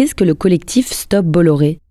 Qu'est-ce que le collectif Stop Bolloré?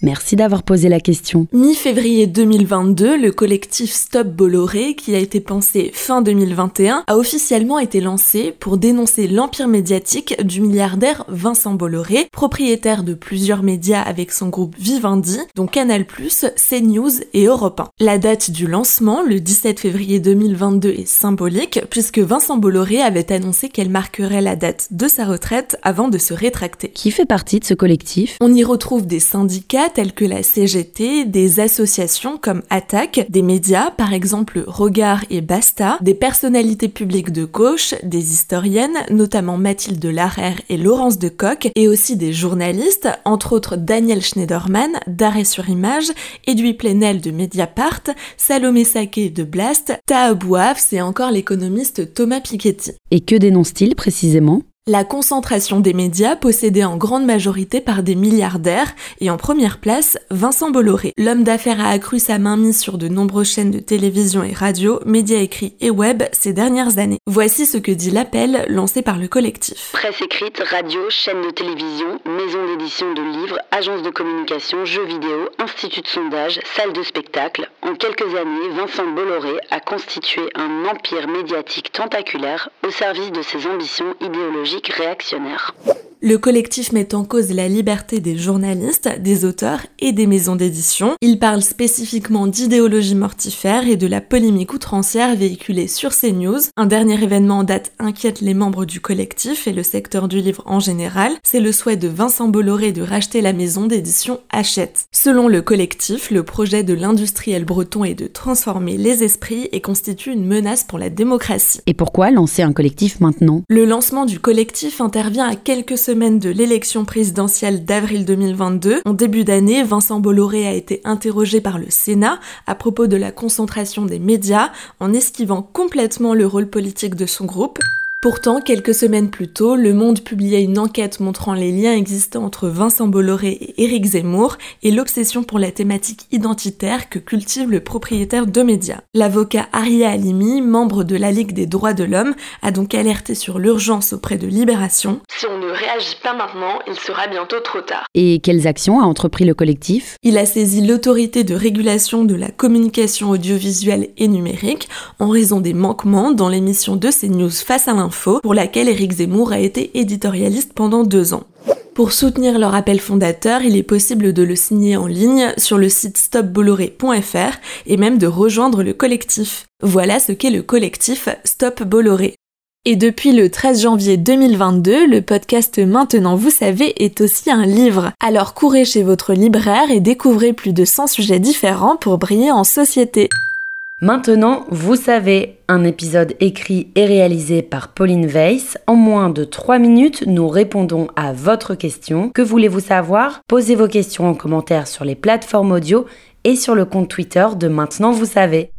Merci d'avoir posé la question. Mi-février 2022, le collectif Stop Bolloré, qui a été pensé fin 2021, a officiellement été lancé pour dénoncer l'empire médiatique du milliardaire Vincent Bolloré, propriétaire de plusieurs médias avec son groupe Vivendi, dont Canal+, CNews et Europe 1. La date du lancement, le 17 février 2022, est symbolique puisque Vincent Bolloré avait annoncé qu'elle marquerait la date de sa retraite avant de se rétracter. Qui fait partie de ce collectif? On y retrouve des syndicats tels que la CGT, des associations comme Attaque, des médias, par exemple Regard et Basta, des personnalités publiques de gauche, des historiennes, notamment Mathilde Larère et Laurence de Coq, et aussi des journalistes, entre autres Daniel Schneiderman, d'Arrêt sur Image, Edoui Plenel de Mediapart, Salomé Saké de Blast, Taha Bouafs et encore l'économiste Thomas Piketty. Et que dénonce-t-il précisément? La concentration des médias possédée en grande majorité par des milliardaires et en première place Vincent Bolloré. L'homme d'affaires a accru sa mainmise sur de nombreuses chaînes de télévision et radio, médias écrits et web ces dernières années. Voici ce que dit l'appel lancé par le collectif. Presse écrite, radio, chaîne de télévision, maison d'édition de livres, agence de communication, jeux vidéo, institut de sondage, salle de spectacle. En quelques années, Vincent Bolloré a constitué un empire médiatique tentaculaire au service de ses ambitions idéologiques réactionnaire. Le collectif met en cause la liberté des journalistes, des auteurs et des maisons d'édition. Il parle spécifiquement d'idéologie mortifère et de la polémique outrancière véhiculée sur CNews. Un dernier événement en date inquiète les membres du collectif et le secteur du livre en général. C'est le souhait de Vincent Bolloré de racheter la maison d'édition Hachette. Selon le collectif, le projet de l'industriel breton est de transformer les esprits et constitue une menace pour la démocratie. Et pourquoi lancer un collectif maintenant? Le lancement du collectif intervient à quelques semaine de l'élection présidentielle d'avril 2022. En début d'année, Vincent Bolloré a été interrogé par le Sénat à propos de la concentration des médias en esquivant complètement le rôle politique de son groupe. Pourtant, quelques semaines plus tôt, Le Monde publiait une enquête montrant les liens existants entre Vincent Bolloré et Éric Zemmour et l'obsession pour la thématique identitaire que cultive le propriétaire de médias. L'avocat Aria Alimi, membre de la Ligue des droits de l'homme, a donc alerté sur l'urgence auprès de Libération. Si on ne réagit pas maintenant, il sera bientôt trop tard. Et quelles actions a entrepris le collectif? Il a saisi l'autorité de régulation de la communication audiovisuelle et numérique en raison des manquements dans l'émission de CNews face à pour laquelle Éric Zemmour a été éditorialiste pendant deux ans. Pour soutenir leur appel fondateur, il est possible de le signer en ligne sur le site stopbolloré.fr et même de rejoindre le collectif. Voilà ce qu'est le collectif Stop Bolloré. Et depuis le 13 janvier 2022, le podcast Maintenant vous savez est aussi un livre. Alors courez chez votre libraire et découvrez plus de 100 sujets différents pour briller en société. Maintenant, vous savez, un épisode écrit et réalisé par Pauline Weiss. En moins de 3 minutes, nous répondons à votre question. Que voulez-vous savoir? Posez vos questions en commentaire sur les plateformes audio et sur le compte Twitter de Maintenant vous savez.